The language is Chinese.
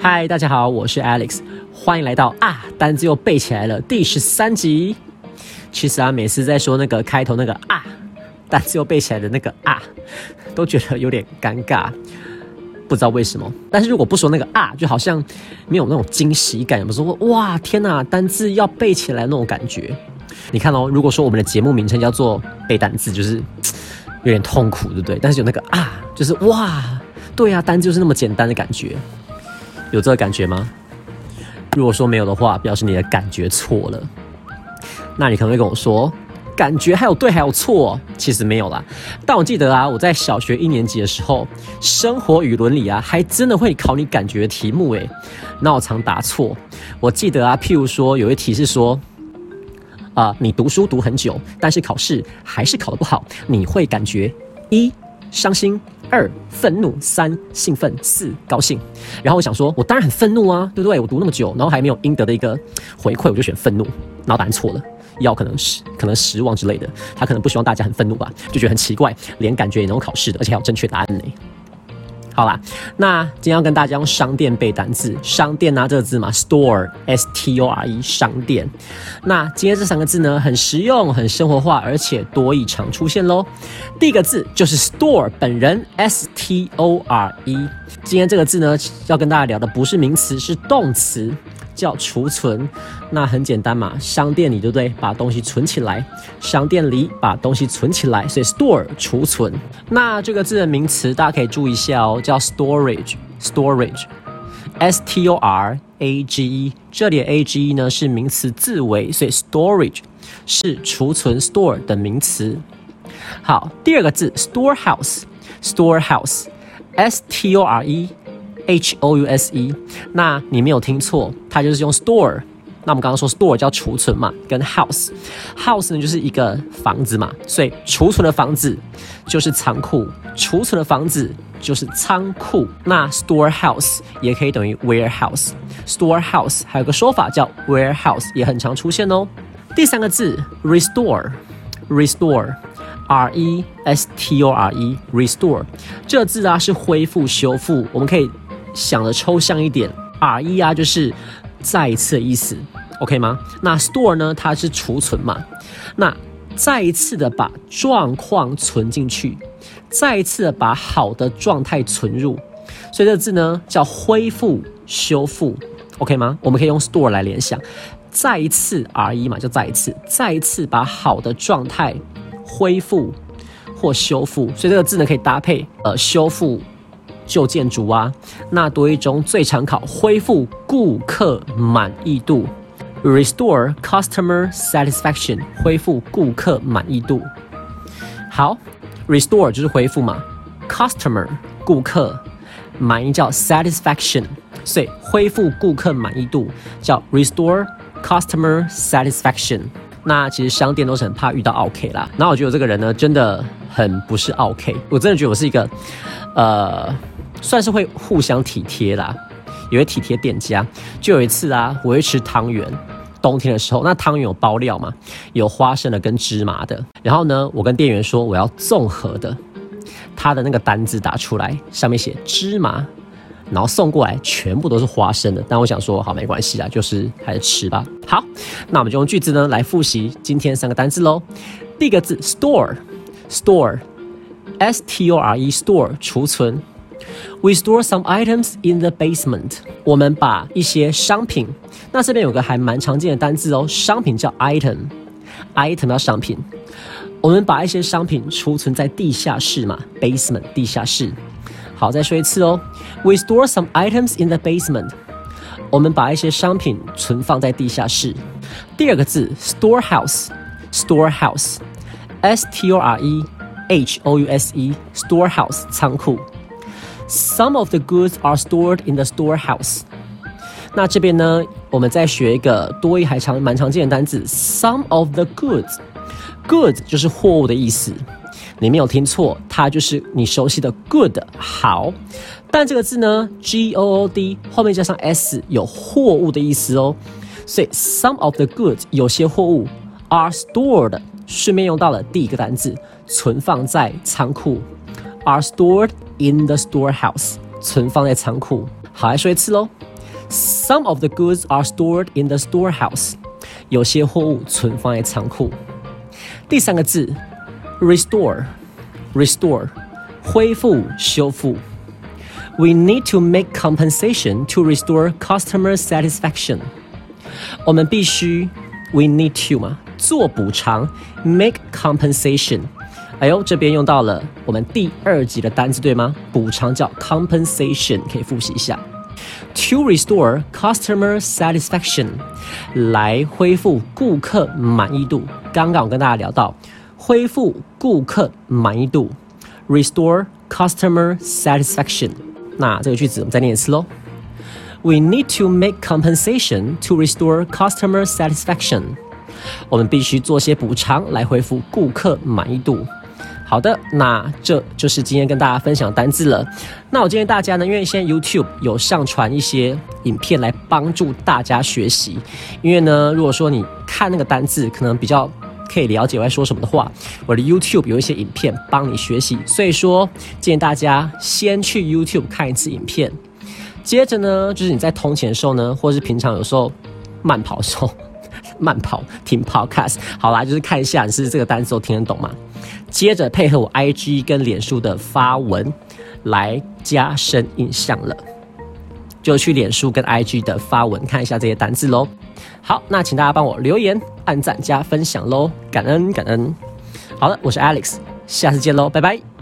嗨，大家好，我是 Alex，欢迎来到啊单字又背起来了第十三集。其实啊，每次在说那个开头那个啊单字又背起来的那个啊，都觉得有点尴尬，不知道为什么。但是如果不说那个啊，就好像没有那种惊喜感，有没有说哇天哪，单字要背起来那种感觉？你看哦，如果说我们的节目名称叫做背单字，就是有点痛苦，对不对？但是有那个啊，就是哇，对啊，单就是那么简单的感觉。有这个感觉吗？如果说没有的话，表示你的感觉错了。那你可能会跟我说，感觉还有对还有错，其实没有啦。但我记得啊，我在小学一年级的时候，生活与伦理啊，还真的会考你感觉题目诶。那我常答错。我记得啊，譬如说有一题是说，啊，你读书读很久，但是考试还是考得不好，你会感觉一伤心。二愤怒，三兴奋，四高兴。然后我想说，我当然很愤怒啊，对不对？我读那么久，然后还没有应得的一个回馈，我就选愤怒。然后答案错了，要可能是可能失望之类的。他可能不希望大家很愤怒吧，就觉得很奇怪，连感觉也能考试的，而且还有正确答案呢。好啦，那今天要跟大家用商店背单词，商店啊这个字嘛，store，s t o r e，商店。那今天这三个字呢，很实用，很生活化，而且多异常出现喽。第一个字就是 store 本人，s t o r e。今天这个字呢，要跟大家聊的不是名词，是动词。叫储存，那很简单嘛，商店里对不对？把东西存起来，商店里把东西存起来，所以 store 储存。那这个字的名词大家可以注意一下哦，叫 storage，storage，s t o r a g e，这里的 a g e 呢是名词字尾，所以 storage 是储存 store 的名词。好，第二个字 storehouse，storehouse，s t o r e。H O U S E，那你没有听错，它就是用 store。那我们刚刚说 store 叫储存嘛，跟 house，house 呢就是一个房子嘛，所以储存的房子就是仓库，储存的房子就是仓库。那 storehouse 也可以等于 warehouse，storehouse 还有个说法叫 warehouse，也很常出现哦。第三个字 restore，restore，R E S T O R E，restore 这个字啊是恢复、修复，我们可以。想的抽象一点，R E 啊就是再一次的意思，OK 吗？那 store 呢，它是储存嘛，那再一次的把状况存进去，再一次的把好的状态存入，所以这个字呢叫恢复修复，OK 吗？我们可以用 store 来联想，再一次 R E 嘛，就再一次，再一次把好的状态恢复或修复，所以这个字呢可以搭配呃修复。旧建筑啊，那多一种最常考恢复顾客满意度，restore customer satisfaction，恢复顾客满意度。好，restore 就是恢复嘛，customer 顾客满意叫 satisfaction，所以恢复顾客满意度叫 restore customer satisfaction。那其实商店都是很怕遇到 OK 啦，那我觉得这个人呢，真的很不是 OK，我真的觉得我是一个，呃。算是会互相体贴啦，有些体贴店家。就有一次啊，我会吃汤圆，冬天的时候，那汤圆有包料嘛，有花生的跟芝麻的。然后呢，我跟店员说我要综合的，他的那个单子打出来，上面写芝麻，然后送过来全部都是花生的。但我想说，好没关系啊，就是还是吃吧。好，那我们就用句子呢来复习今天三个单字喽。第一个字 store，store，s t o r e，store 储存。We store some items in the basement。我们把一些商品，那这边有个还蛮常见的单字哦，商品叫 item，item 叫商品。我们把一些商品储存在地下室嘛，basement 地下室。好，再说一次哦，We store some items in the basement。我们把一些商品存放在地下室。第二个字 storehouse，storehouse，s t o r e h o u s e，storehouse 仓库。Some of the goods are stored in the storehouse。那这边呢，我们再学一个多一还常蛮常见的单词，some of the goods，goods 就是货物的意思。你没有听错，它就是你熟悉的 good 好。但这个字呢，g o o d 后面加上 s 有货物的意思哦。所以 some of the goods 有些货物 are stored，顺便用到了第一个单字，存放在仓库，are stored in the storehouse，存放在仓库。好，来说一次喽。Some of the goods are stored in the storehouse，有些货物存放在仓库。第三个字，restore，restore，恢复、修复。We need to make compensation to restore customer satisfaction。我们必须，we need to 嘛，做补偿，make compensation。 哎呦，这边用到了我们第二集的单词，对吗？补偿叫 compensation，可以复习一下。To restore customer satisfaction，来恢复顾客满意度。刚刚我跟大家聊到，恢复顾客满意度，restore customer satisfaction。那这个句子我们再念一次喽。We need to make compensation to restore customer satisfaction。我们必须做些补偿来恢复顾客满意度。好的，那这就是今天跟大家分享单字了。那我建议大家呢，因为现在 YouTube 有上传一些影片来帮助大家学习。因为呢，如果说你看那个单字，可能比较可以了解我在说什么的话，我的 YouTube 有一些影片帮你学习。所以说，建议大家先去 YouTube 看一次影片，接着呢，就是你在通勤的时候呢，或是平常有时候慢跑的时候，慢跑听 Podcast，好啦，就是看一下你是这个单词都听得懂吗？接着配合我 IG 跟脸书的发文，来加深印象了，就去脸书跟 IG 的发文看一下这些单字喽。好，那请大家帮我留言、按赞加分享喽，感恩感恩。好了，我是 Alex，下次见喽，拜拜。